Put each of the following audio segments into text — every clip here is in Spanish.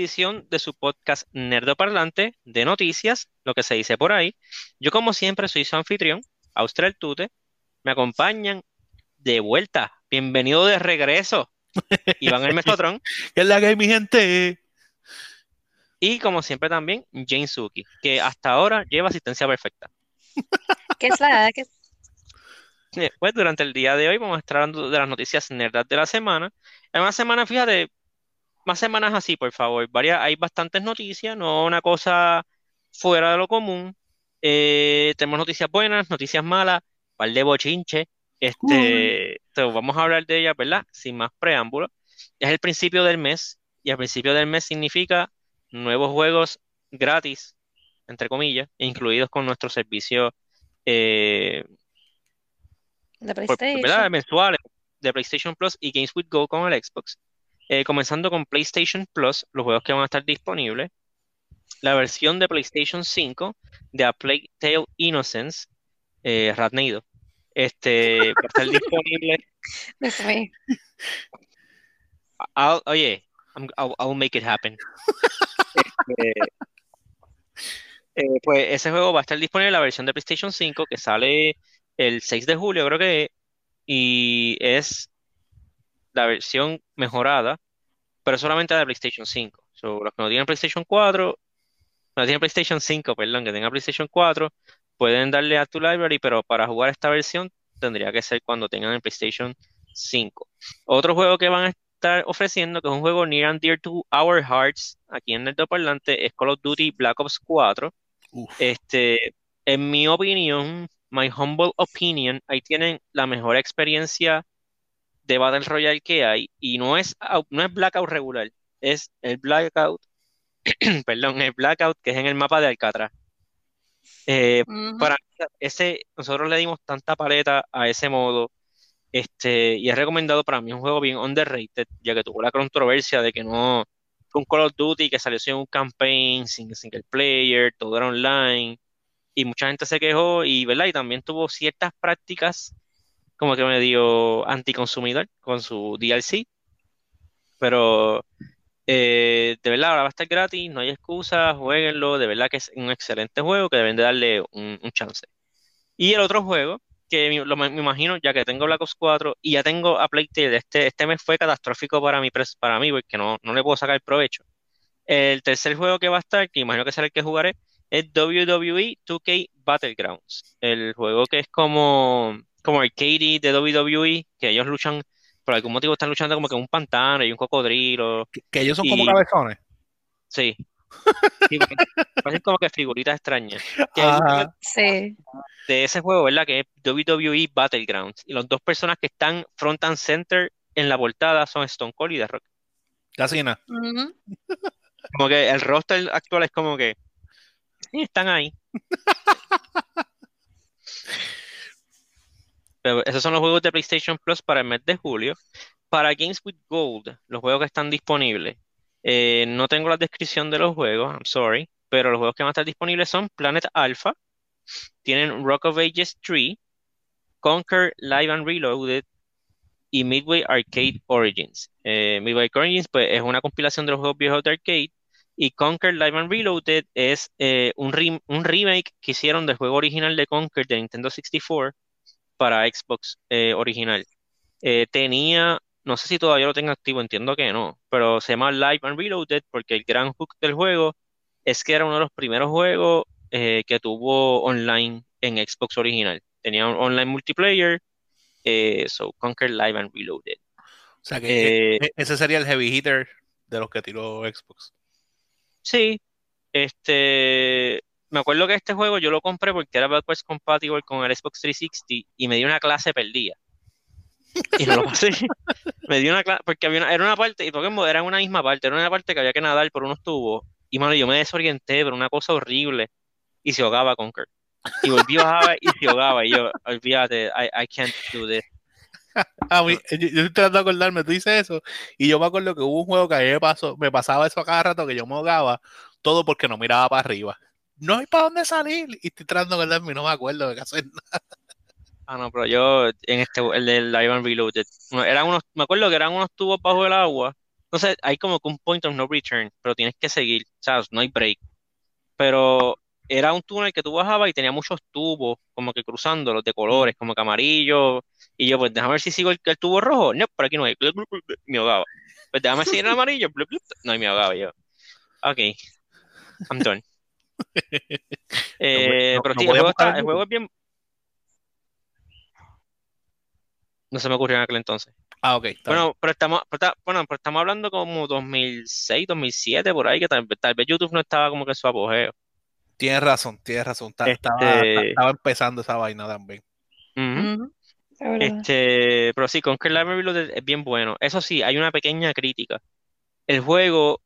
edición de su podcast Nerdo Parlante de noticias, lo que se dice por ahí. Yo como siempre soy su anfitrión, Austral Tute. Me acompañan de vuelta. Bienvenido de regreso. Iván el Mesotrón. ¿Qué es la que hay, mi gente? Y como siempre también, Jane Suki, que hasta ahora lleva asistencia perfecta. ¿Qué es la que Pues durante el día de hoy vamos a estar hablando de las noticias nerdas de la semana. En una semana, fíjate, más semanas así, por favor. Varias, hay bastantes noticias, no una cosa fuera de lo común. Eh, tenemos noticias buenas, noticias malas, par de bochinche. Este, vamos a hablar de ellas, ¿verdad? Sin más preámbulo. Es el principio del mes, y el principio del mes significa nuevos juegos gratis, entre comillas, incluidos con nuestro servicio eh, de por- PlayStation? ¿verdad? mensuales de PlayStation Plus y Games with Go con el Xbox. Eh, comenzando con PlayStation Plus, los juegos que van a estar disponibles. La versión de PlayStation 5 de A Plague Tale Innocence, eh, Ratneido, este, va a estar disponible. I'll- oye, I'm- I'll, I'll make it happen. Este, eh, pues ese juego va a estar disponible en la versión de PlayStation 5 que sale el 6 de julio, creo que, es, y es la versión mejorada, pero solamente de PlayStation 5. So, los que no tienen PlayStation 4, no tienen PlayStation 5, perdón, que tengan PlayStation 4, pueden darle a tu library, pero para jugar esta versión tendría que ser cuando tengan el PlayStation 5. Otro juego que van a estar ofreciendo, que es un juego near and dear to our hearts, aquí en el parlante, es Call of Duty Black Ops 4. Uf. Este, en mi opinión, my humble opinion, ahí tienen la mejor experiencia de Battle Royale que hay, y no es, no es Blackout regular, es el Blackout, perdón, el Blackout que es en el mapa de Alcatraz. Eh, para ese, nosotros le dimos tanta paleta a ese modo, este, y es recomendado para mí, un juego bien underrated, ya que tuvo la controversia de que no, fue un Call of Duty que salió sin un campaign, sin single player, todo era online, y mucha gente se quejó, y, ¿verdad? Y también tuvo ciertas prácticas como que medio anticonsumidor con su DLC, pero eh, de verdad ahora va a estar gratis, no hay excusa, jueguenlo, de verdad que es un excelente juego que deben de darle un, chance. Y el otro juego, que me imagino, ya que tengo Black Ops 4 y ya tengo a Plague Tale, este, este mes fue catastrófico para mí, para mí porque no, no le puedo sacar provecho. El tercer juego que va a estar, que imagino que será el que jugaré, es WWE 2K Battlegrounds. El juego que es como, como arcade de WWE, que ellos luchan, por algún motivo están luchando como que en un pantano y un cocodrilo. Que, que ellos son como cabezones. Sí. Sí, parecen como que figuritas extrañas. Que. Sí. de ese juego, ¿verdad? Que es WWE Battlegrounds. Y las dos personas que están front and center en la portada son Stone Cold y The Rock. Casi nada. Ujú. Como que el roster actual es como que sí, están ahí. Esos son los juegos de PlayStation Plus para el mes de julio. Para Games with Gold, los juegos que están disponibles. eh, no tengo la descripción de los juegos, I'm sorry, pero los juegos que van a estar disponibles son Planet Alpha, tienen Rock of Ages 3, Conquer Live and Reloaded y Midway Arcade Origins. Eh, Midway Origins pues, es una compilación de los juegos viejos de arcade y Conquer Live and Reloaded es eh, un remake que hicieron del juego original de Conquer de Nintendo 64 para Xbox eh, original. Eh, tenía, no sé si todavía lo tengo activo, entiendo que no, pero se llama Live and Reloaded porque el gran hook del juego es que era uno de los primeros juegos eh, que tuvo online en Xbox original. Tenía un online multiplayer, so Conquer Live and Reloaded. O sea que e- ese sería el heavy hitter de los que tiró Xbox. Sí, este, me acuerdo que este juego yo lo compré porque era backwards compatible con el Xbox 360 y me dio una clase perdida. Y no lo pasé. Me dio una clase, porque había una- era una parte, y Pokémon era una misma parte, era una parte que había que nadar por unos tubos. Y mano, yo me desorienté, pero una cosa horrible. Y se ahogaba Conquer. Y volví a bajar y se ahogaba. Y yo, olvídate, I, I can't do this. A mí, yo, yo estoy tratando de acordarme, tú dices eso, y yo me acuerdo que hubo un juego que a mí me pasó, me pasaba eso a cada rato que yo me ahogaba, todo porque no miraba para arriba. No hay para dónde salir, y estoy tratando de acordarme no me acuerdo de qué hacer. Ah, no, pero yo en este, el del Live and Reloaded, eran unos, me acuerdo que eran unos tubos bajo el agua sé, hay como que un point of no return, pero tienes que seguir, sea, no hay break. Pero era un túnel que tú bajabas y tenía muchos tubos, como que cruzándolos de colores, como que amarillo. Y yo, pues déjame ver si sigo el, el tubo rojo. No, por aquí no hay. Me ahogaba. Pues déjame seguir el amarillo. No, y me ahogaba yo. Ok. I'm done. Eh, no- pero no sí, el juego, está, el juego es bien. No se me ocurrió en aquel entonces. Ah, ok. bien. Bueno, pero estamos, pero está- bueno, pero estamos hablando como 2006, 2007, por ahí, que tal, tal vez YouTube no estaba como que en su apogeo. Tienes razón, tienes razón. Ta- Este- Estaba, estaba empezando esa vaina también. Es verdad. Este, pero sí, Conquer Library es bien bueno. Eso sí, hay una pequeña crítica. El juego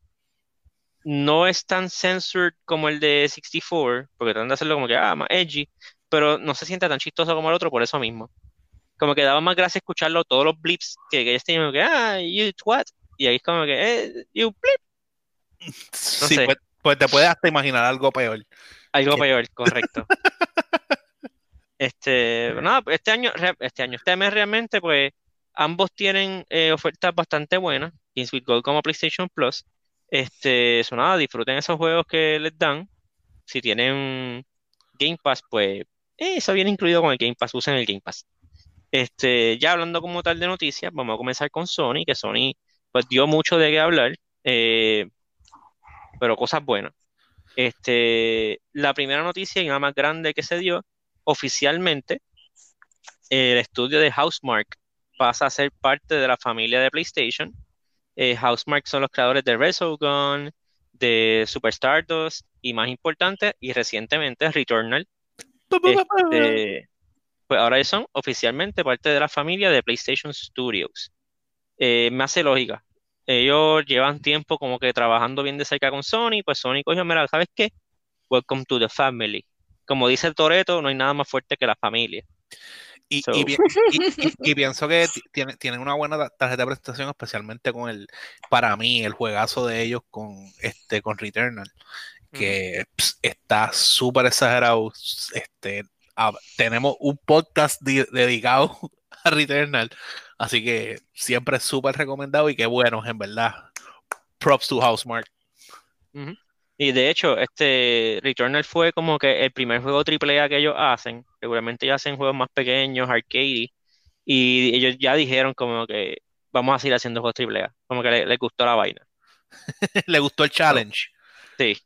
no es tan censored como el de 64, porque tratan de hacerlo como que, ah, más edgy, pero no se siente tan chistoso como el otro por eso mismo. Como que daba más gracia escucharlo, todos los blips que, que ellos tenían, como que, ah, you what? Y ahí es como que, eh, you blip, sí, sé. pues, pues te puedes hasta imaginar algo peor. algo Sí. peor, correcto. Este, pues, este año, este año, este mes realmente, pues, ambos tienen eh, ofertas bastante buenas, Games with Gold como PlayStation Plus. Este, eso nada, disfruten esos juegos que les dan. Si tienen Game Pass, pues, eh, eso viene incluido con el Game Pass, usen el Game Pass. Este, ya hablando como tal de noticias, vamos a comenzar con Sony, que Sony, pues, dio mucho de qué hablar, eh, pero cosas buenas. Este, la primera noticia y la más grande que se dio oficialmente, el estudio de Housemark pasa a ser parte de la familia de PlayStation. Eh, Housemark son los creadores de Resogun, de Super Stardust y más importante, y recientemente Returnal. Este, pues ahora son oficialmente parte de la familia de PlayStation Studios. Eh, me hace lógica. Ellos llevan tiempo como que trabajando bien de cerca con Sony, pues Sony cogió, mira, ¿sabes qué? Welcome to the family. Como dice el Toreto, no hay nada más fuerte que la familia. Y, So- y pi- y- y- y pienso que ti- tiene- tienen una buena ta- tarjeta de presentación, especialmente con el, para mí, el juegazo de ellos con este con Returnal, que ps, está súper exagerado. Este, a- tenemos un podcast di- dedicado a Returnal, así que siempre es súper recomendado y qué bueno, en verdad. Props to Housemark. Y de hecho, este Returnal fue como que el primer juego AAA que ellos hacen. Regularmente ellos hacen juegos más pequeños, arcade, y ellos ya dijeron como que vamos a seguir haciendo juegos AAA. Como que le- les gustó la vaina. Le gustó el challenge. Sí.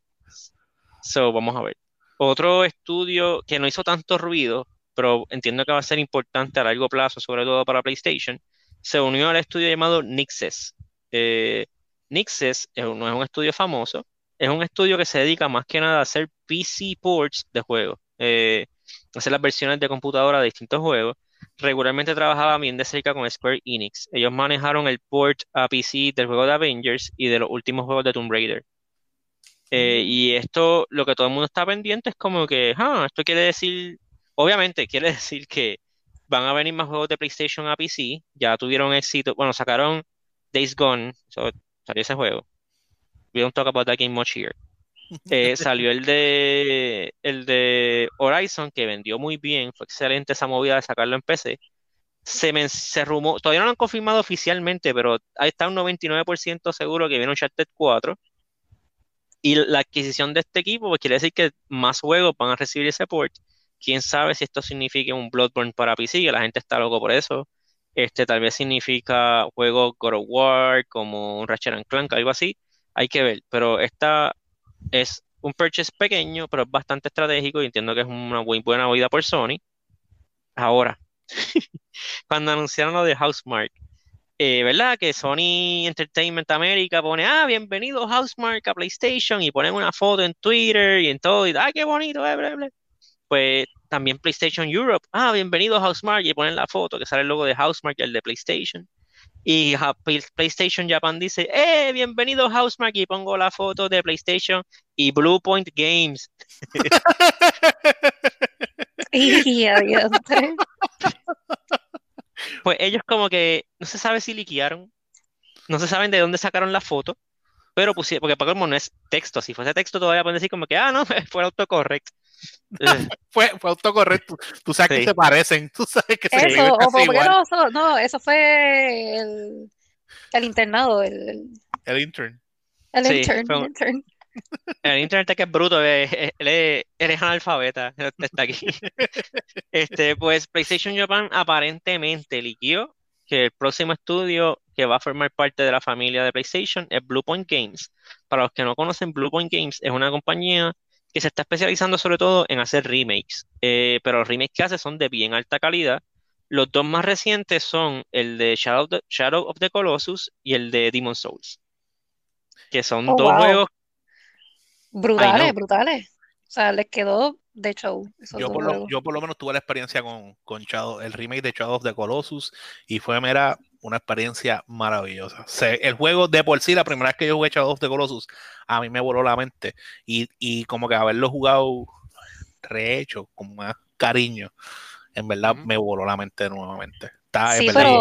So, vamos a ver. Otro estudio que no hizo tanto ruido, pero entiendo que va a ser importante a largo plazo, sobre todo para PlayStation, se unió al estudio llamado Nixes. Eh, Nixes no es un estudio famoso, es un estudio que se dedica más que nada a hacer PC ports de juegos, eh, hacer las versiones de computadora de distintos juegos. Regularmente trabajaba bien de cerca con Square Enix. Ellos manejaron el port a PC del juego de Avengers y de los últimos juegos de Tomb Raider. Eh, y esto, lo que todo el mundo está pendiente es como que, ah, esto quiere decir, obviamente quiere decir que van a venir más juegos de PlayStation a PC, ya tuvieron éxito, bueno, sacaron Days Gone, so- salió ese juego. We don't talk about that game much here. Eh, salió el de el de Horizon, que vendió muy bien, fue excelente esa movida de sacarlo en PC. Se, men- se rumó, todavía no lo han confirmado oficialmente, pero ahí está un 99% seguro que viene Uncharted 4. Y la adquisición de este equipo, pues quiere decir que más juegos van a recibir ese port. Quién sabe si esto significa un Bloodborne para PC, que la gente está loco por eso. Este tal vez significa juegos God of War, como un Ratchet and Clank, algo así. Hay que ver. Pero esta es un purchase pequeño, pero es bastante estratégico y entiendo que es una muy buena oída por Sony. Ahora, cuando anunciaron lo de Housemark, eh, ¿verdad? Que Sony Entertainment America pone, ah, bienvenido Housemark a PlayStation y ponen una foto en Twitter y en todo, y ah, qué bonito, eh. Pues también PlayStation Europe, ah, bienvenido Housemark y ponen la foto que sale el logo de Housemark el de PlayStation. Y PlayStation Japan dice, eh, bienvenido Housemark y pongo la foto de PlayStation y Bluepoint Games. Y adiós. Pues ellos como que no se sabe si liquearon, no se saben de dónde sacaron la foto, pero pusieron, porque para colmo no es texto, si fuese texto todavía pueden decir como que, ah, no, fue autocorrect. Eh, Fue, fue autocorrecto. Tú sabes que Sí. se parecen. Tú sabes que se Eso, o no, eso- no, eso fue el, el internado, el, el- el intern. El Sí, intern, fue el un- intern. El internet que es bruto, eh, eh, él es- analfabeta, está aquí. Este, pues PlayStation Japan aparentemente liquió que el próximo estudio que va a formar parte de la familia de PlayStation es Bluepoint Games. Para los que no conocen, Bluepoint Games es una compañía que se está especializando sobre todo en hacer remakes, Eh, pero los remakes que hace son de bien alta calidad. Los dos más recientes son el de Shadow of the, Shadow of the Colossus y el de Demon's Souls, que son Oh, dos wow. juegos Brutales, brutales. O sea, les quedó de show esos Yo por, lo, yo por lo menos tuve la experiencia con, con Shadow- el remake de Shadow of the Colossus y fue mera una experiencia maravillosa. Se- el juego de por sí, la primera vez que yo jugué Shadow of the Colossus, a mí me voló la mente y, y como que haberlo jugado rehecho, con más cariño, en verdad me voló la mente nuevamente. Está, Sí, verdad, pero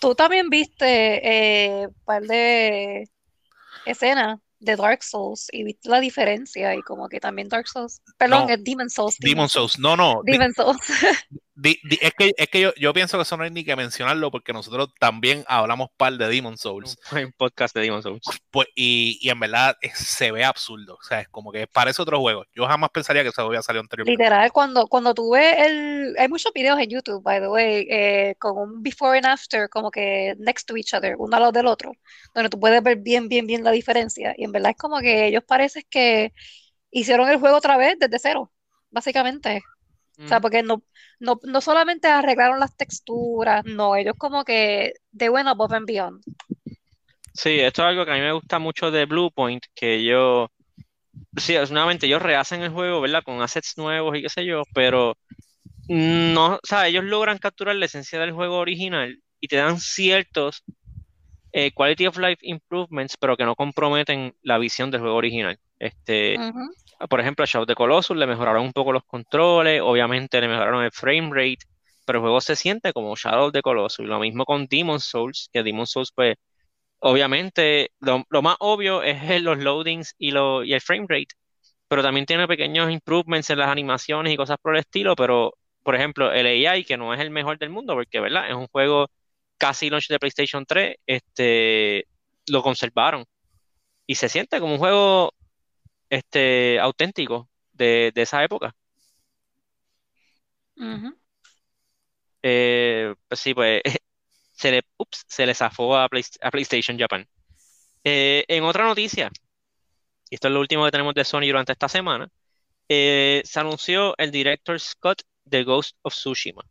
tú también viste eh, par de escenas de Dark Souls y viste la diferencia y como que también Dark Souls, perdón, No. es Demon Souls, Demon Souls, no, no, Demon Souls. di- di- es que, es que yo, yo pienso que eso no hay ni que mencionarlo porque nosotros también hablamos par de Demon Souls. Hay un podcast de Demon's Souls. Pues, y, y en verdad eh, se ve absurdo. O sea, es como que parece otro juego. Yo jamás pensaría que eso había salido anteriormente. Literal, cuando, cuando tú ves el... Hay muchos videos en YouTube, by the way, eh, con un before and after, como que next to each other, uno al lado del otro, donde tú puedes ver bien, bien, bien la diferencia. Y en verdad es como que ellos parecen que hicieron el juego otra vez desde cero, básicamente. O sea, porque no, no, no solamente arreglaron las texturas, no, ellos como que they went above and beyond. Sí, esto es algo que a mí me gusta mucho de Bluepoint, que ellos, sí, nuevamente ellos rehacen el juego, ¿verdad? Con assets nuevos y qué sé yo, pero no, o sea, ellos logran capturar la esencia del juego original y te dan ciertos eh, quality of life improvements, pero que no comprometen la visión del juego original. Este. Por ejemplo, a Shadow the Colossus le mejoraron un poco los controles, obviamente le mejoraron el frame rate, pero el juego se siente como Shadow the Colossus. Lo mismo con Demon's Souls, que Demon's Souls, pues, obviamente, lo, más obvio es los loadings y, lo, y el frame rate, pero también tiene pequeños improvements en las animaciones y cosas por el estilo, pero, por ejemplo, el AI, que no es el mejor del mundo, porque, ¿verdad? Es un juego casi launch de PlayStation 3, este, lo conservaron. Y se siente como un juego este, auténtico de, de esa época. Eh, pues sí, pues se le, ups, se le zafó a, Play- a PlayStation Japan. Eh, en otra noticia, y esto es lo último que tenemos de Sony durante esta semana, eh, se anunció el director Scott de Ghost of Tsushima.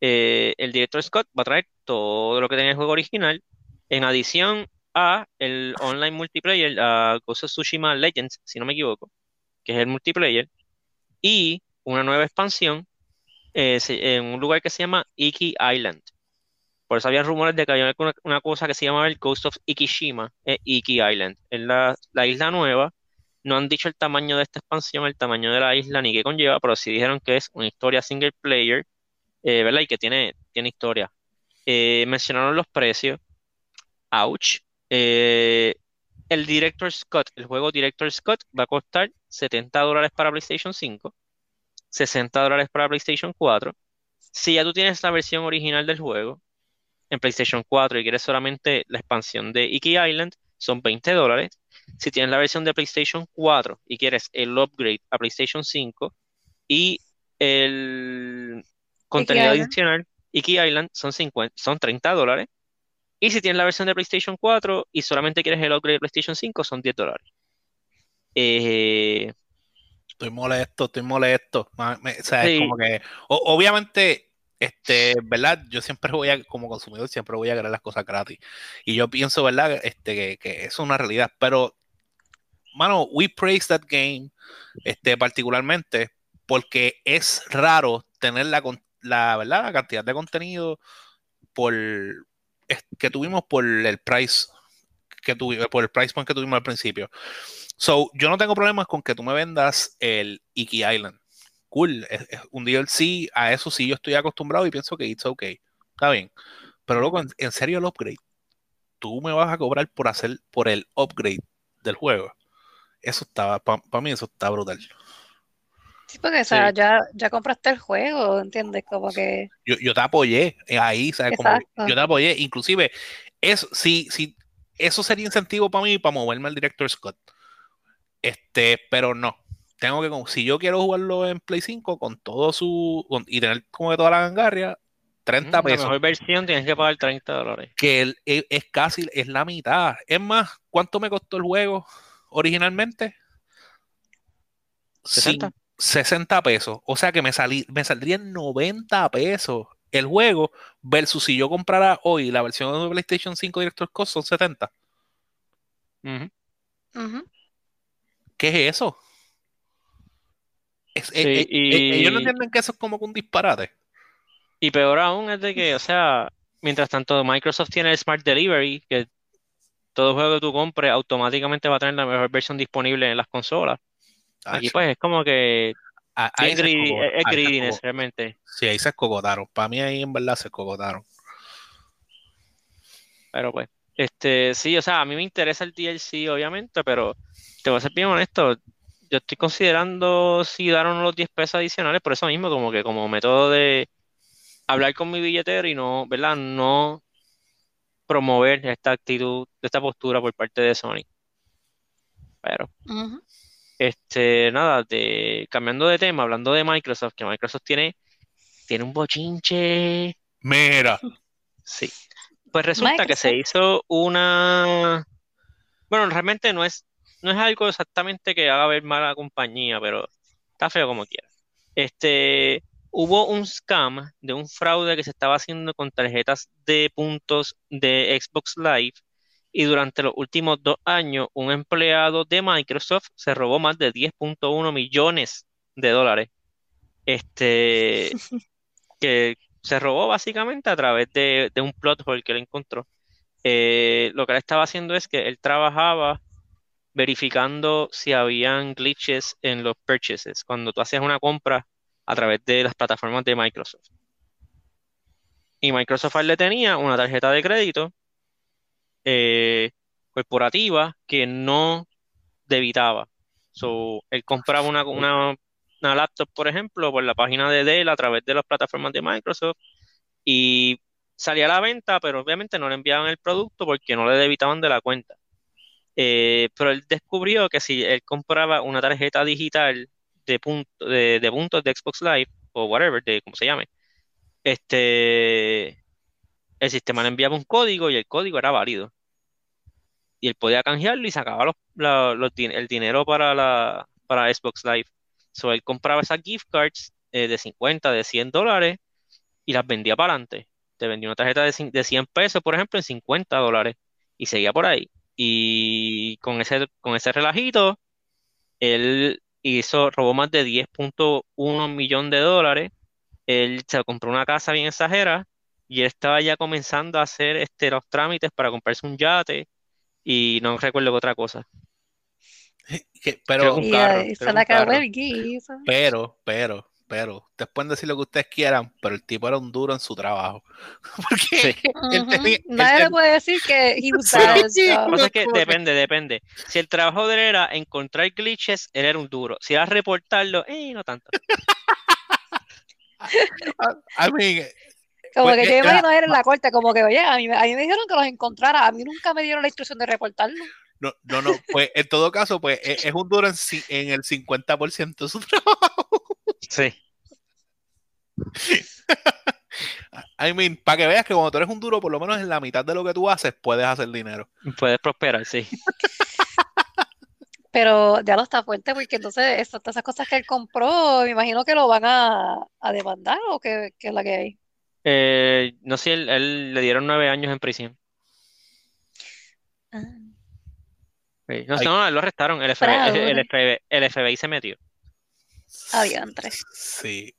Eh, el director Scott va a traer todo lo que tenía el juego original, en adición a el online multiplayer, a Ghost of Tsushima Legends, si no me equivoco, que es el multiplayer, y una nueva expansión eh, en un lugar que se llama Iki Island. Por eso había rumores de que había una, una cosa que se llamaba el Ghost of Ikishima, eh, Iki Island. Es la, la isla nueva. No han dicho el tamaño de esta expansión, el tamaño de la isla ni qué conlleva, pero sí dijeron que es una historia single player, eh, ¿verdad? Y que tiene, tiene historia. Eh, mencionaron los precios. Ouch. Eh, el Director Scott, el juego Director Scott va a costar 70 dólares para PlayStation 5, 60 dólares para PlayStation 4. Si ya tú tienes la versión original del juego en PlayStation 4 y quieres solamente la expansión de Iki Island, son 20 dólares. Si tienes la versión de PlayStation 4 y quieres el upgrade a PlayStation 5 y el contenido adicional, Iki Island, son 50, son 30 dólares. Y si tienes la versión de PlayStation 4 y solamente quieres el upgrade de PlayStation 5, son 10 dólares. Eh, Estoy molesto, estoy molesto. Me- o sea, es como que, o- obviamente, este, ¿verdad? Yo siempre voy a, como consumidor, siempre voy a querer las cosas gratis. Y yo pienso, ¿verdad? Este, que, que es una realidad. Pero, mano, we praise that game, este, particularmente, porque es raro tener la, la, ¿verdad? La cantidad de contenido por, que tuvimos por el price que tuvimos, por el price point que tuvimos al principio. So, yo no tengo problemas con que tú me vendas el Iki Island. Cool, es, es un DLC, a eso sí yo estoy acostumbrado y pienso que it's okay. Está bien. Pero luego, en, serio, el upgrade. Tú me vas a cobrar por hacer, por el upgrade del juego. Eso estaba, para mí eso está brutal. Sí, porque o sea, Sí. ya, ya compraste el juego, ¿entiendes? Como que, Yo, yo te apoyé ahí, ¿sabes? Como yo te apoyé. Inclusive, eso, si, si eso sería incentivo para mí para moverme al director Scott. Este, pero no. Tengo que, si yo quiero jugarlo en Play 5 con todo su. y tener como que toda la gangarria, 30 La pesos. mejor versión tienes que pagar 30 dólares. Que el- es, es casi, es la mitad. Es más, ¿cuánto me costó el juego originalmente? 60. Cin- 60 pesos. O sea que me, salí, me saldrían 90 pesos el juego versus si yo comprara hoy la versión de PlayStation 5 Director Cost son 70. Ujú. Ujú. ¿Qué es eso? Es- Sí, eh, eh, eh, ellos no y- entienden que eso es como que un disparate. Y peor aún es de que, o sea, mientras tanto Microsoft tiene el Smart Delivery, que todo juego que tú compres automáticamente va a tener la mejor versión disponible en las consolas. Aquí Acho, pues es como que a- ahí bien se greedy, escogo- es, greediness realmente. Sí, ahí se escogotaron. Para mí ahí en verdad se escogotaron. Pero pues, este, sí, o sea, a mí me interesa el DLC, obviamente, pero te voy a ser bien honesto, yo estoy considerando si dar o no los 10 pesos adicionales por eso mismo, como que como método de hablar con mi billetero y no, ¿verdad? No promover esta actitud, esta postura por parte de Sony. Pero. Este, nada, de, cambiando de tema, hablando de Microsoft, que Microsoft tiene, tiene un bochinche. Mira, Sí. Pues resulta que se hizo una. Bueno, realmente no es, no es algo exactamente que haga ver mal a la compañía, pero está feo como quiera. Este, hubo un scam de un fraude que se estaba haciendo con tarjetas de puntos de Xbox Live y durante los últimos dos años un empleado de Microsoft se robó más de 10.1 millones de dólares. Este, que se robó básicamente a través de, de un plot hole que él encontró. Eh, lo que él estaba haciendo es que él trabajaba verificando si habían glitches en los purchases, cuando tú hacías una compra a través de las plataformas de Microsoft. Y Microsoft le tenía una tarjeta de crédito eh, corporativa que no debitaba. So, él compraba una, una, una laptop, por ejemplo, por la página de Dell a través de las plataformas de Microsoft y salía a la venta, pero obviamente no le enviaban el producto porque no le debitaban de la cuenta. Eh, pero él descubrió que si él compraba una tarjeta digital de, punto, de, puntos de Xbox Live o whatever, de como se llame, este, el sistema le enviaba un código y el código era válido. Y él podía canjearlo y sacaba el dinero para, la, para Xbox Live. So, él compraba esas gift cards eh, de 50, de 100 dólares y las vendía para adelante. Te vendía una tarjeta de, de 100 pesos, por ejemplo, en 50 dólares y seguía por ahí. Y con ese, con ese relajito, él hizo, robó más de 10.1 millón de dólares. Él se compró una casa bien exagerada y él estaba ya comenzando a hacer este, los trámites para comprarse un yate y no recuerdo qué otra cosa. que- pero, que un carro, se que la un carro. acabó el guiso. pero, pero, pero, ustedes pueden decir lo que ustedes quieran, pero el tipo era un duro en su trabajo. Porque Sí. él Ujú. tenía- él Nadie le tenía- puede decir que he was sí, que es que que- depende, depende. Si el trabajo de él era encontrar glitches, él era un duro. Si era reportarlo, eh, no tanto. I mean, Como Pues, que yo me imagino a él en la corte, como que, oye, a mí, me- a mí me dijeron que los encontrara, a mí nunca me dieron la instrucción de reportarlo. no, no, no, pues en todo caso, pues es, es un duro en, el 50% de su trabajo. Sí. I mean, para que veas que cuando tú eres un duro, por lo menos en la mitad de lo que tú haces, puedes hacer dinero. Puedes prosperar, sí. Pero ya lo está fuerte porque entonces todas esas cosas que él compró, me imagino que lo van a, a demandar o que, que es la que hay. Eh, no sé, él, él le dieron nueve años en prisión. Ah. Sí. No, Ay. no, él lo arrestaron. El FBI, el, Fraude. FBI, el FBI se metió. Adiantre. Sí.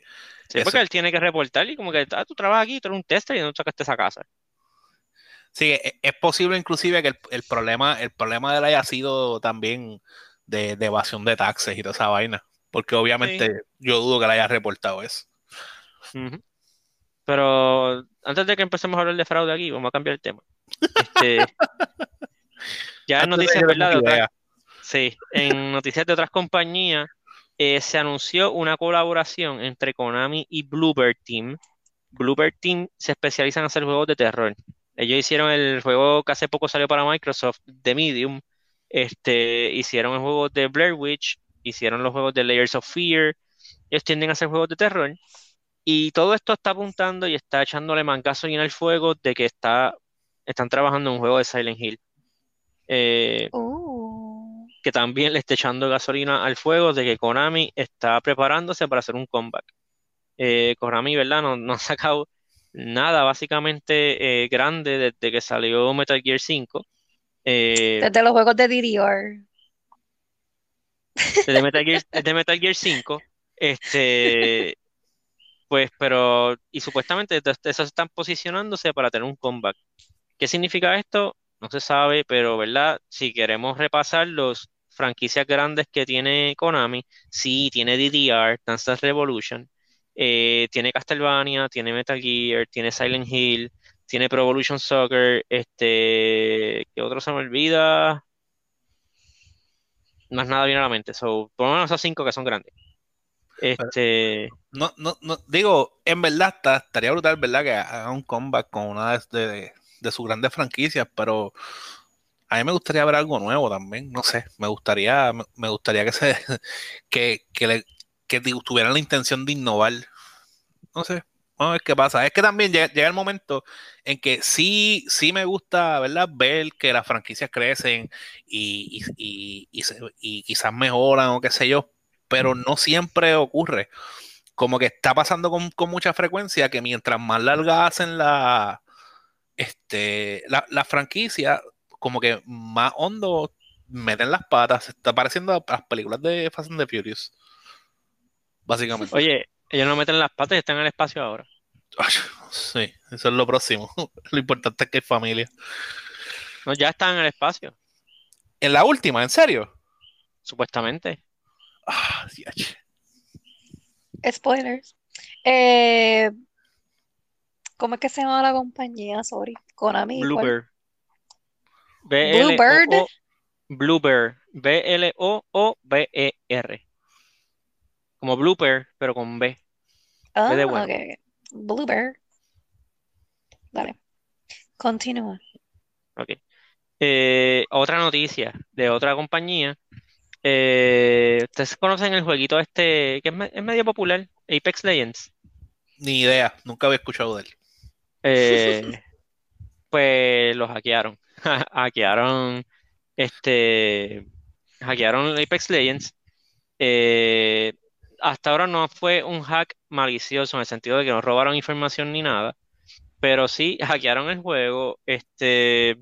Sí, Eso. porque él tiene que reportar y como que, ah, tú trabajas aquí, tú eres un tester y no sacaste esa casa. Sí, e- es posible inclusive que el, el problema, el problema de él haya sido también de, de evasión de taxes y toda esa vaina. Porque obviamente yo dudo que le haya reportado eso. Ujú. Pero antes de que empecemos a hablar de fraude aquí, vamos a cambiar el tema. Este, ya en noticias, ¿verdad? sí, en noticias de otras compañías eh, se anunció una colaboración entre Konami y Bluebird Team. Bluebird Team se especializa en hacer juegos de terror. Ellos hicieron el juego que hace poco salió para Microsoft, The Medium. Este, hicieron el juego de Blair Witch, hicieron los juegos de Layers of Fear. Ellos tienden a hacer juegos de terror. Y todo esto está apuntando y está echándole más gasolina al fuego de que está, están trabajando en un juego de Silent Hill. Eh, Oh. que también le está echando gasolina al fuego de que Konami está preparándose para hacer un comeback. Eh, Konami, ¿verdad? No, no ha sacado nada básicamente eh, grande desde que salió Metal Gear 5. Eh, Desde los juegos de DDR. desde Metal Gear, desde Metal Gear 5. Este, pues, pero, y supuestamente desde eso están posicionándose para tener un comeback. ¿Qué significa esto? No se sabe, pero, ¿verdad? Si queremos repasar los franquicias grandes que tiene Konami, sí, tiene DDR, Dance Revolution, eh, tiene Castlevania, tiene Metal Gear, tiene Silent Hill, tiene Pro Evolution Soccer, este, ¿qué otro se me olvida? Más nada viene a la mente, so, por lo menos esos cinco que son grandes. Este, No, no, no, digo, en verdad está- estaría brutal, ¿verdad? Que haga un comeback con una de, de- de sus grandes franquicias, pero a mí me gustaría ver algo nuevo también, no sé, me gustaría, me, me gustaría que se, que, que, le- que di- tuvieran la intención de innovar, no sé, vamos a ver qué pasa. Es que también llega, llega el momento en que sí, sí me gusta, ¿verdad? Ver que las franquicias crecen y, y, y- y y quizás mejoran o qué sé yo, pero no siempre ocurre como que está pasando con, con mucha frecuencia que mientras más larga hacen la, este, la, la franquicia, como que más hondo meten las patas. Está pareciendo a las películas de Fast and the Furious. Básicamente. oye, ellos no meten las patas y están en el espacio ahora. Sí, eso es lo próximo. Lo importante es que hay familia. No, ya están en el espacio, En la última, ¿en serio? supuestamente. Ah, diache. Spoilers. Eh, ¿cómo es que se llama la compañía? Sorry. Konami. Bluebird. Bluebird. Bluebird. B-L-O-O-B-E-R. Como blooper, pero con B. Ah, de bueno. ok. Bluebird. Dale. Continúa. Ok. Eh, otra noticia de otra compañía. Eh, ¿ustedes conocen el jueguito este que es, me- es medio popular? Apex Legends. Ni idea, nunca había escuchado de él. Eh, pues lo hackearon. Hackearon este hackearon Apex Legends. Eh, hasta ahora no fue un hack malicioso en el sentido de que no robaron información ni nada, pero sí hackearon el juego, este,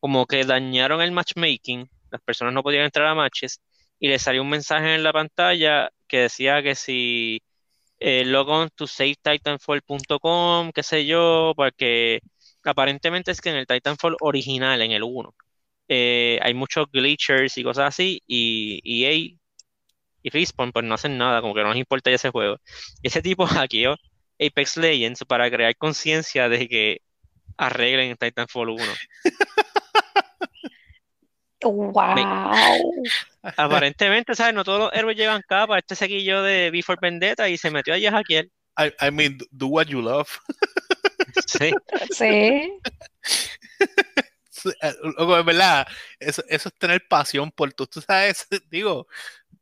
como que dañaron el matchmaking, las personas no podían entrar a matches y le salió un mensaje en la pantalla que decía que si eh, log on to savetitanfall.com, qué sé yo, porque aparentemente es que en el Titanfall original, en el 1, eh, hay muchos glitchers y cosas así, y EA y Respawn pues no hacen nada, como que no les importa ese juego. Y ese tipo hackeó Apex Legends para crear conciencia de que arreglen Titanfall 1. Wow. Aparentemente, ¿sabes? No todos los héroes llevan capa. Este seguillo de Before Vendetta y se metió a hackear. I, I mean, do what you love. Sí. Sí. Sí, eh, en verdad, eso, eso es tener pasión por tú, tú sabes, digo,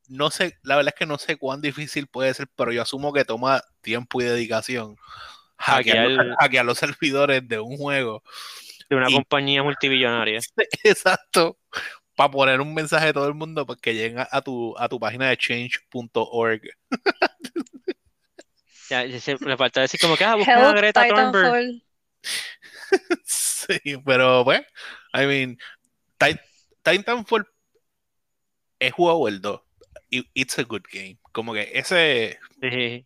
no sé, la verdad es que no sé cuán difícil puede ser, pero yo asumo que toma tiempo y dedicación hackear, los- Hackear- hackear los servidores de un juego. De una Y- compañía multibillonaria. Exacto para poner un mensaje a todo el mundo para que lleguen a tu, a tu página de change.org. ya, le falta decir como que, ah, busca a Greta Thunberg. sí, pero bueno, I mean, Titanfall he jugado el 2. It's a good game. Como que ese... Sí.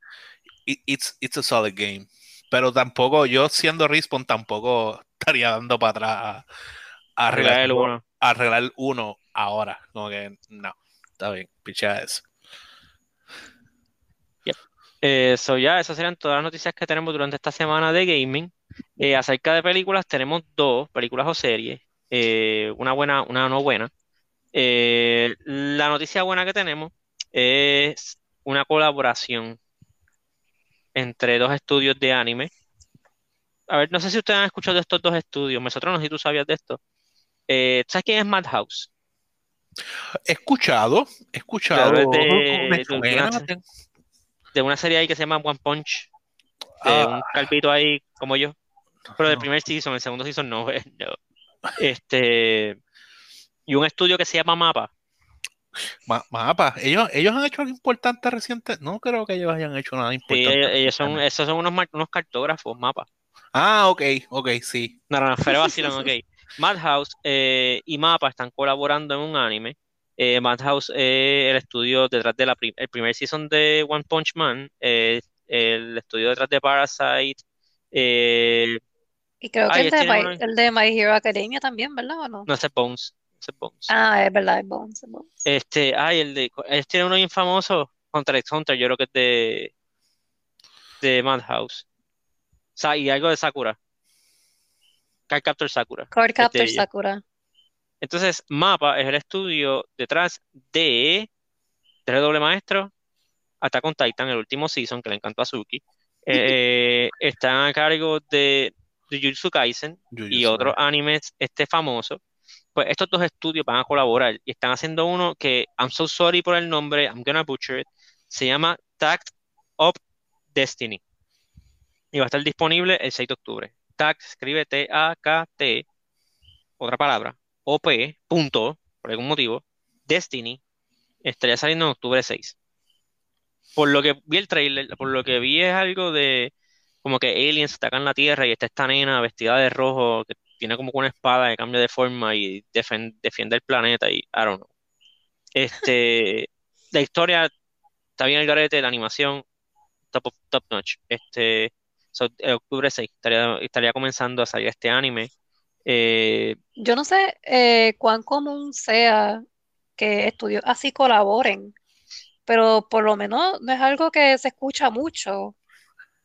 It's, it's a solid game. Pero tampoco, yo siendo Respawn, tampoco estaría dando para atrás a, a arreglar el 1 arreglar uno ahora. Como que no, está bien, picha eso. Eh, so ya, esas serían todas las noticias que tenemos durante esta semana de gaming. Eh, acerca de películas, tenemos dos películas o series, eh, una buena, una no buena. Eh, la noticia buena que tenemos es una colaboración entre dos estudios de anime. a ver, no sé si ustedes han escuchado de estos dos estudios, nosotros no sé si tú sabías de esto. Eh, ¿Sabes quién es Madhouse? He escuchado, he escuchado. Claro, de- una- tengo- De una serie ahí que se llama One Punch, Ah. un calvito ahí como yo. Pero del primer season, el segundo season no, eh, no. Este, y un estudio que se llama Mapa. Ma- Mapa, ellos, ellos han hecho algo importante reciente. No creo que ellos hayan hecho nada Sí, importante. ellos, ellos son, esos son unos, cartógrafos, Mapa. Ah, ok, ok, sí. No, no, pero vacilan, ok. Madhouse eh, y Mapa están colaborando en un anime. Eh, Madhouse es el estudio detrás de la prim- el primer season de One Punch Man, eh, el estudio detrás de Parasite. eh, Y creo que Ay, el de, tiene My, una- el de My Hero Academia también, ¿verdad o no? no sé, Bones. Bones. Ah, es verdad, es Bones, es Bones. Este, ay, el de, ellos tienen uno bien famoso, Hunter x Hunter, yo creo que es de, de Madhouse. O sea, y algo de Sakura. Card Captor Sakura. Card es de Captor ellos. Sakura. Entonces, Mapa es el estudio detrás de Tres Doble Maestro, Attack on Titan, el último season que le encantó a Suki. Eh, están a cargo de Jujutsu Kaisen y otros animes este famoso. Pues estos dos estudios van a colaborar y están haciendo uno que, I'm so sorry por el nombre, I'm gonna butcher it, se llama Tact of Destiny. Y va a estar disponible el 6 de octubre. Tact, escribe T-A-K-T, otra palabra, O-P, punto, por algún motivo, Destiny, estaría saliendo en octubre 6. Por lo que vi el trailer, por lo que vi es algo de como que aliens atacan la Tierra y está esta nena vestida de rojo que tiene como una espada que cambia de forma y defiende el planeta y I don't know. Este, la historia está bien el garete, la animación top, top notch. Este, so, en octubre 6 estaría, estaría comenzando a salir este anime. Eh, Yo no sé eh, cuán común sea que estudios así colaboren, pero por lo menos no es algo que se escucha mucho.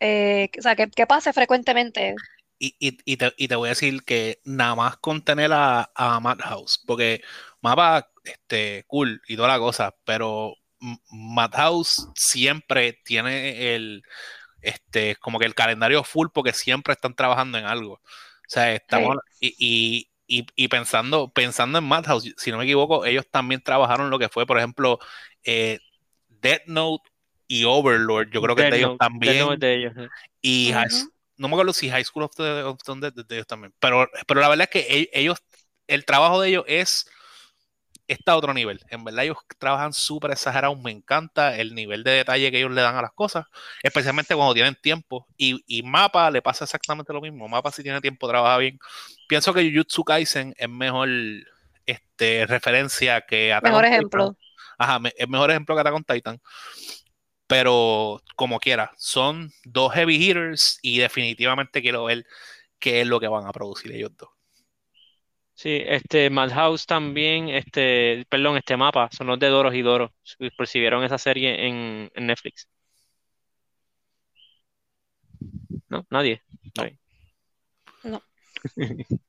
Eh, o sea, que, que pase frecuentemente. Y, y- y te, y te voy a decir que nada más con tener a, a Madhouse, porque Mapa, este, cool y toda la cosa, pero Madhouse siempre tiene el, este, como que el calendario full porque siempre están trabajando en algo. O sea, estamos, y, y, y- y pensando, pensando en Madhouse, si no me equivoco, ellos también trabajaron lo que fue, por ejemplo, eh, Death Note y Overlord, yo creo que de ellos Note, Death también. De ellos. eh. Y no me acuerdo si High School of the, of the Dead de ellos también. Pero, pero la verdad es que e- ellos, el trabajo de ellos es está a otro nivel. En verdad, ellos trabajan súper exagerados. Me encanta el nivel de detalle que ellos le dan a las cosas, especialmente cuando tienen tiempo. Y, y Mapa le pasa exactamente lo mismo. Mapa, si tiene tiempo, trabaja bien. Pienso que Jujutsu Kaisen es mejor este, referencia que Attack Mejor Titan. ejemplo. Ajá, me- es mejor ejemplo que Attack on Titan. Pero como quiera, son dos heavy hitters y definitivamente quiero ver qué es lo que van a producir ellos dos. Sí, este Madhouse también, este, perdón, este mapa, son los de Doros y Doros, por si vieron esa serie en, en Netflix. ¿No? ¿Nadie? No.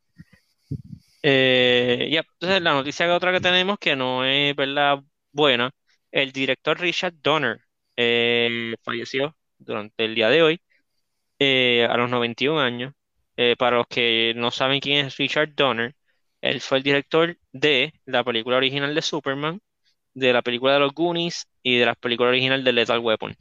Eh, ya, entonces la noticia que otra que tenemos que no es, ¿verdad? buena, el director Richard Donner eh, falleció durante el día de hoy eh, a los 91 años. Eh, para los que no saben quién es Richard Donner, él fue el director de la película original de Superman, de la película de los Goonies y de la película original de Lethal Weapon.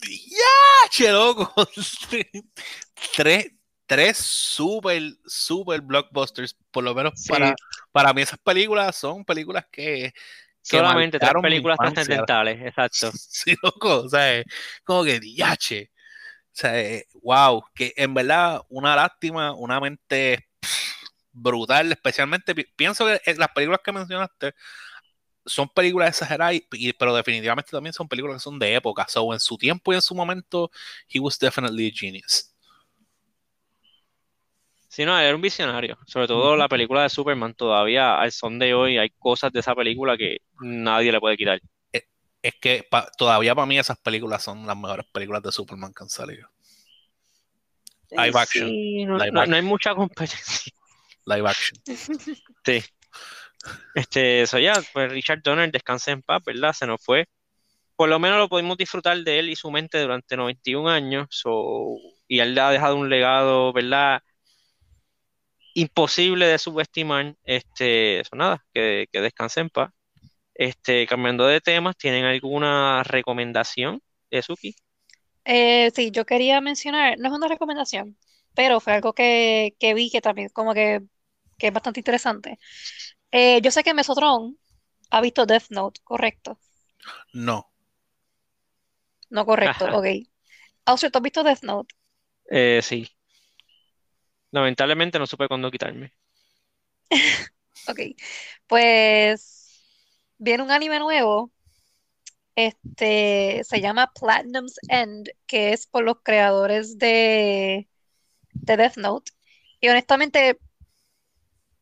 ¡Ya, che, loco! tres, tres super, super blockbusters. Por lo menos Sí. para, para mí esas películas son películas que... que Solamente tres películas trascendentales, exacto. Sí, loco, o sea, como que diache. O sea, wow, que en verdad una lástima, una mente brutal, especialmente pi- pienso que eh, las películas que mencionaste son películas exageradas, y- y- pero definitivamente también son películas que son de época. So, en su tiempo y en su momento, he was definitely a genius. Sí, no, era un visionario. Sobre todo la película de Superman, todavía al son de hoy hay cosas de esa película que nadie le puede quitar. Es que pa- todavía para mí esas películas son las mejores películas de Superman que han salido. Live action. Sí, no, Live no- no hay mucha competencia. Live action. Sí. Este, eso ya, pues Richard Donner, descanse en paz, ¿verdad? Se nos fue. Por lo menos lo pudimos disfrutar de él y su mente durante 91 años. So, y él ha dejado un legado, ¿verdad? Imposible de subestimar. Este, eso nada, que, que descanse en paz. Este, cambiando de temas, ¿tienen alguna recomendación de Suki? Eh, sí, yo quería mencionar, no es una recomendación, pero fue algo que, que vi que también como que, que es bastante interesante. Eh, yo sé que Mesotron ha visto Death Note, correcto. No. No correcto, ok. Austria, ¿tú has visto Death Note? Eh, sí. Lamentablemente no supe cuándo quitarme. Ok. Pues viene un anime nuevo. Este se llama Platinum's End, que es por los creadores de, de Death Note. Y honestamente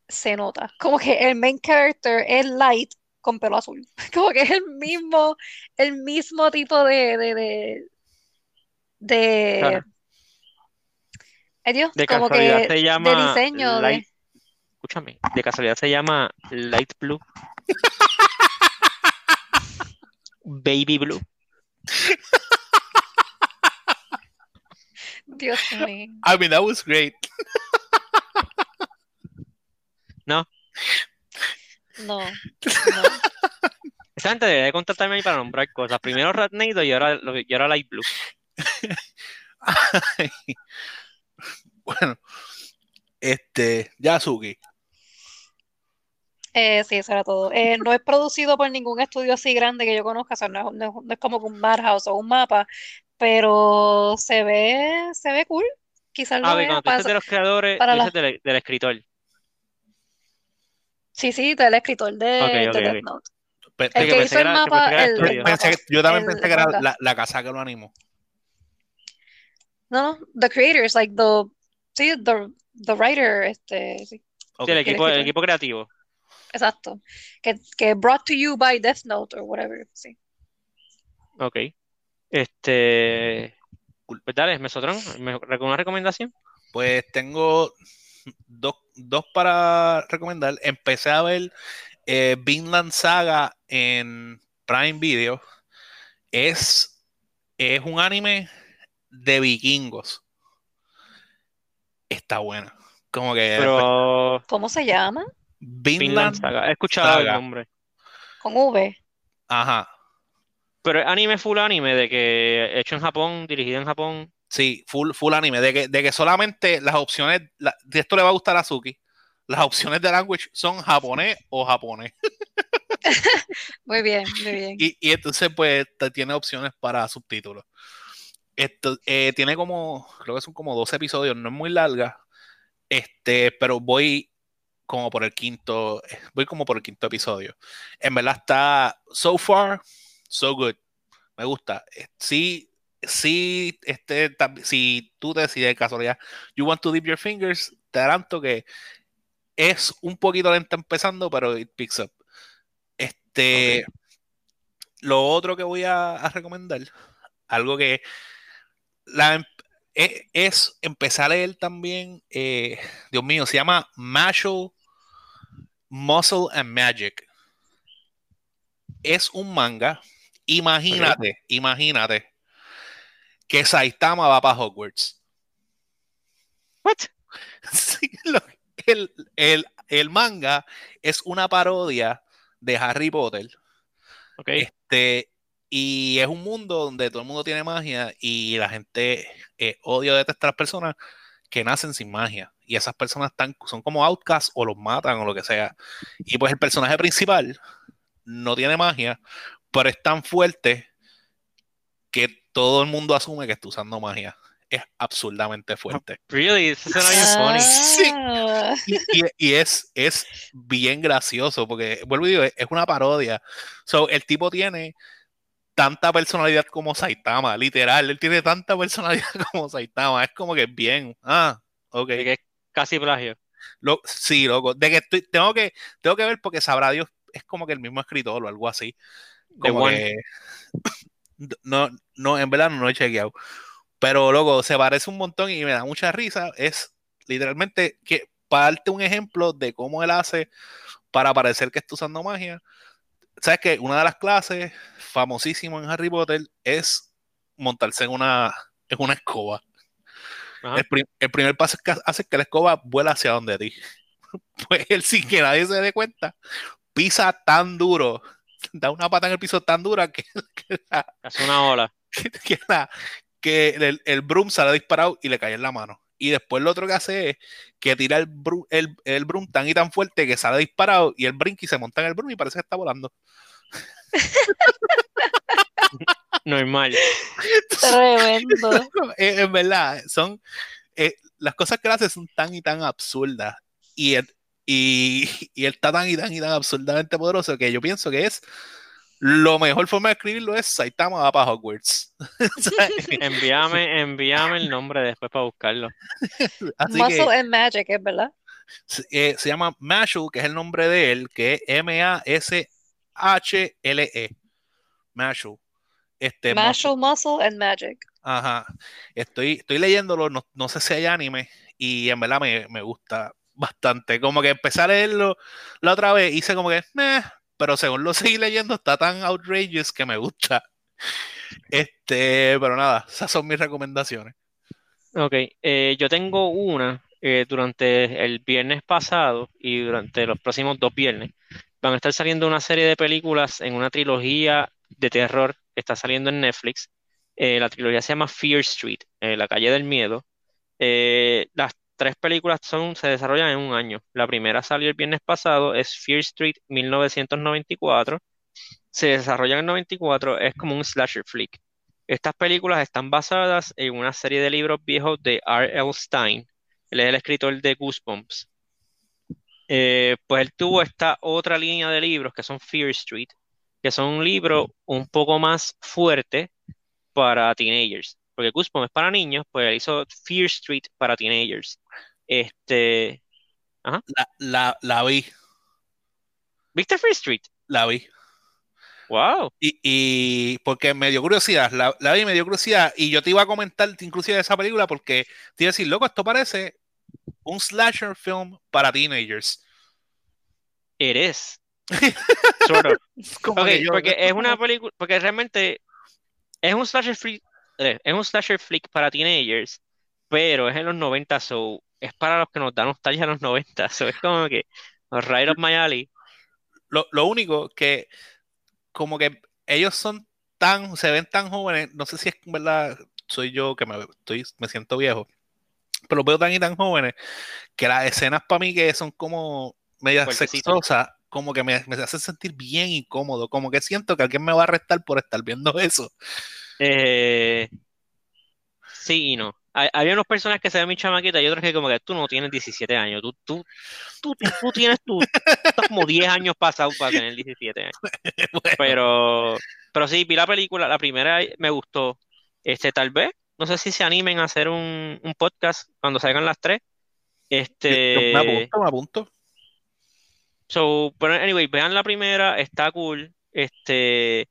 se nota. Como que el main character es Light con pelo azul. Como que es el mismo, el mismo tipo de, de, de, de- Claro. Dios, De como casualidad que se de llama diseño de- Light, escúchame, de casualidad se llama Light Blue. Baby Blue. Dios mío. I mean, that was great. No, no. Esa gente debería contactarme a mí para nombrar cosas. Primero Ratnado y ahora, lo- y ahora Light Blue. bueno, este, Yasuki. Eh, sí, eso era todo. Eh, no es producido por ningún estudio así grande que yo conozca, o sea, no es, no es- no es como un Madhouse o un mapa, pero se ve, se ve cool. Quizás lo Ah, ve, vea cuando tú para dices de los creadores, para la- dices del, del escritor. Sí, sí, del escritor de, Death. Note. Pe- El que hizo el mapa, yo también el pensé que era la, la casa que lo animó. No, no, the creators, like the, sí, the, the writer, este, sí, el equipo, el equipo creativo. exacto. Que, que brought to you by Death Note or whatever, sí. Ok. Este. Pues dale, Mesotron, ¿me- ¿una recomendación? Pues tengo dos, dos para recomendar. Empecé a ver eh, Vinland Saga en Prime Video. Es, es un anime de vikingos. Está buena. Como que Pero. ¿Cómo se llama? Vinland Vinland Saga. He escuchado el nombre. Con V. Ajá. Pero es anime full anime, de que hecho en Japón, dirigido en Japón. Sí, full, full anime. De que, de que solamente las opciones, la- de esto le va a gustar a Suki. Las opciones de language son japonés o japonés. Muy bien, muy bien. Y, y entonces, pues, tiene opciones para subtítulos. Esto, eh, tiene como, creo que son como 12 episodios, no es muy larga. Este, pero voy como por el quinto, voy como por el quinto episodio. En verdad está so far, so good. Me gusta. Eh, Sí, sí, este, si tú decides de casualidad, you want to dip your fingers, te adelanto que es un poquito lenta empezando, pero it picks up. Este, lo otro que voy a, a recomendar, algo que la, em- e- es, empezar a leer también, eh, Dios mío, se llama Marshall Muscle and Magic. Es un manga. Imagínate, imagínate que Saitama va para Hogwarts. ¿What? Sí, lo- el, el- el manga es una parodia de Harry Potter. Ok. Este, y es un mundo donde todo el mundo tiene magia y la gente eh, odia a las personas que nacen sin magia. Y esas personas están, son como outcasts o los matan o lo que sea. Y pues el personaje principal no tiene magia, pero es tan fuerte que todo el mundo asume que está usando magia. Es absurdamente fuerte. Really, eso suena bien funny. Sí. Y, y- y es, es bien gracioso porque, vuelvo y digo, es una parodia. So, el tipo tiene tanta personalidad como Saitama, literal. Él tiene tanta personalidad como Saitama. Es como que es bien. Ah, ok. Que es casi plagio. Lo- sí, loco. De que estoy, tengo que, tengo que ver porque sabrá Dios, es como que el mismo escritor o algo así. The Como One. que- no, no, en verdad no he chequeado. Pero, loco, se parece un montón y me da mucha risa. Es literalmente que, para darte un ejemplo de cómo él hace para parecer que está usando magia. ¿Sabes que Una de las clases famosísimo en Harry Potter es montarse en una, en una escoba. El, pri- el primer paso es que hace que la escoba vuela hacia donde ti. Pues él, sin que nadie se dé cuenta, pisa tan duro, da una pata en el piso tan dura que, que, la- Hace una ola. que, que la- que el, el broom sale disparado y le cae en la mano. Y después lo otro que hace es que tira el, bru- el, el broom tan y tan fuerte que sale disparado y él brinca y se monta en el broom y parece que está volando. Normal. Tremendo. En verdad, son eh, las cosas que él hace son tan y tan absurdas y él, y, y él está tan y tan y tan absurdamente poderoso que yo pienso que es lo mejor forma de escribirlo es Saitama va para Hogwarts. Envíame, envíame el nombre después para buscarlo. así que Muscle and Magic, ¿es verdad? se, eh, se llama Mashu, que es el nombre de él, que es M-A-S-H-L-E. Mashu. Este, Muscle- Marshall Muscle and Magic. Ajá. Estoy, estoy leyéndolo, no, no sé si hay anime, y en verdad me, me gusta bastante. Como que empecé a leerlo la otra vez, hice como que, "Meh", pero según lo seguí leyendo, está tan outrageous que me gusta. Este, pero nada, esas son mis recomendaciones. Ok, eh, yo tengo una eh, durante el viernes pasado y durante los próximos dos viernes. Van a estar saliendo una serie de películas en una trilogía de terror que está saliendo en Netflix. Eh, la trilogía se llama Fear Street, La calle del miedo. Las tres películas son, se desarrollan en un año. La primera salió el viernes pasado, es Fear Street 1994. Se desarrolla en el 94, es como un slasher flick. Estas películas están basadas en una serie de libros viejos de R.L. Stein. Él es el escritor de Goosebumps. Eh, pues él tuvo esta otra línea de libros que son Fear Street, que son un libro un poco más fuerte para teenagers. Porque Goosebumps es para niños, pues hizo Fear Street para teenagers. Este, La, la, la vi, ¿viste Fear Street? la vi. Wow. Y, y porque me dio curiosidad, la, la vi me dio curiosidad, y yo te iba a comentar inclusive de esa película porque te iba a decir, loco, esto parece un slasher film para teenagers. Eres. Sort of. Como Ok, que yo- porque es una película, porque realmente es un slasher eh, es un slasher flick para teenagers, pero es en los 90, so es para los que nos dan nostalgia a los 90, so es como que right up my alley. lo, lo único que como que ellos son tan, se ven tan jóvenes, no sé si es verdad, soy yo que me, estoy, me siento viejo, pero los veo tan y tan jóvenes que las escenas para mí que son como medias sexosas, como que me, me hacen sentir bien incómodo, como que siento que alguien me va a arrestar por estar viendo eso. Eh, sí y no. Hay, hay unos personajes que se ven mi chamaquita y otros que como que tú no tienes 17 años, tú, tú, tú, tú, tú tienes tú, estás como 10 años pasados para tener 17 años. Bueno, Pero, pero sí, vi la película, la primera me gustó. Este, tal vez, no sé si se animen a hacer un, un podcast cuando salgan las tres. yo- yo Este, me apunto, me apunto. so, pero anyway, vean la primera, está cool. Este,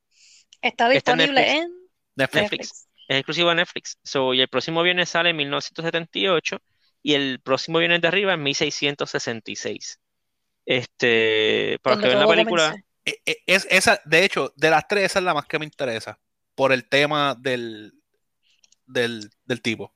Está Está en disponible en Netflix. Netflix. es exclusivo de Netflix. So, y el próximo viernes sale en 1978 y el próximo viernes de arriba en 1666. Este, para que ven la película. E- e- Es, esa, de hecho, de las tres, esa es la más que me interesa. Por el tema del, del, del tipo.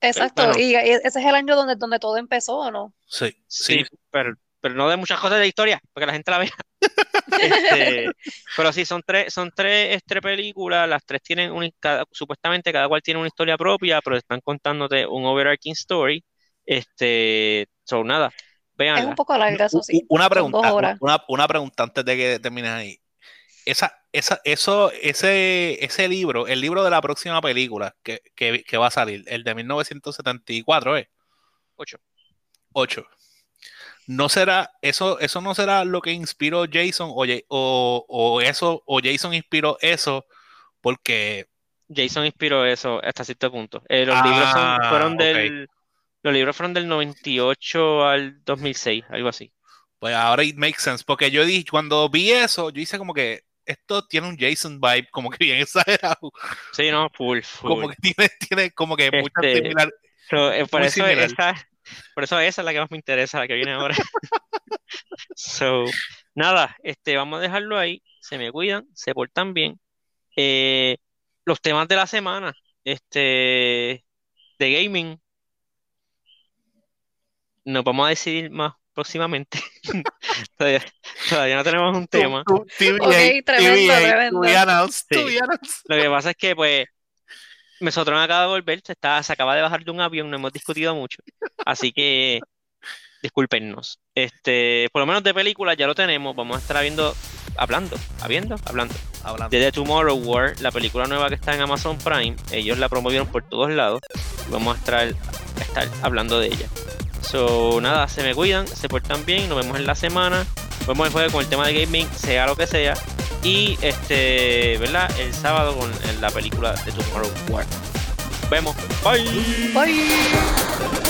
Exacto. bueno. Y y ese es el año donde, donde todo empezó, ¿o no? Sí, sí, sí. pero, pero no de muchas cosas de historia, para que la gente la vea. Este, pero sí, son tres, son tres, este, películas, las tres tienen un, cada- supuestamente cada cual tiene una historia propia, pero están contándote un overarching story. Este, son nada, Es véanla. un poco larga, eso sí. Una pregunta, una, una pregunta antes de que termines ahí. Esa, esa, eso, ese, ese libro, el libro de la próxima película que, que, que va a salir, el de 1974, ¿eh? Ocho. 8. ¿No será, eso, eso no será lo que inspiró Jason o, o, o eso, o Jason inspiró eso porque Jason inspiró eso hasta cierto punto. Eh, los Ah, libros son- fueron ok. del, los libros fueron del 98 al 2006, algo así. Pues ahora it makes sense, porque yo dije, cuando vi eso, yo hice como que esto tiene un Jason vibe, como que bien exagerado, Sí, no, full, full. como que tiene, tiene como que mucha Este, similar. So, eh, por eso similar. esa, por eso esa es la que más me interesa, la que viene ahora. So, nada, este, vamos a dejarlo ahí. Se me cuidan, se portan bien. Eh, los temas de la semana, este, de gaming, nos vamos a decidir más próximamente. todavía, todavía no tenemos un tema. Lo que pasa es que, pues, Mesotron acaba de volver, se, está, se acaba de bajar de un avión, no hemos discutido mucho. Así que, discúlpenos. Este, por lo menos de películas ya lo tenemos, vamos a estar viendo, hablando, habiendo, hablando. Hablando. De The Tomorrow War, la película nueva que está en Amazon Prime, ellos la promovieron por todos lados y vamos a estar, a estar hablando de ella. So, nada, se me cuidan, se portan bien, nos vemos en la semana, nos vemos el jueves con el tema de gaming, sea lo que sea, y este, ¿verdad? El sábado con la película de Tomorrow War. Vemos, bye. Bye.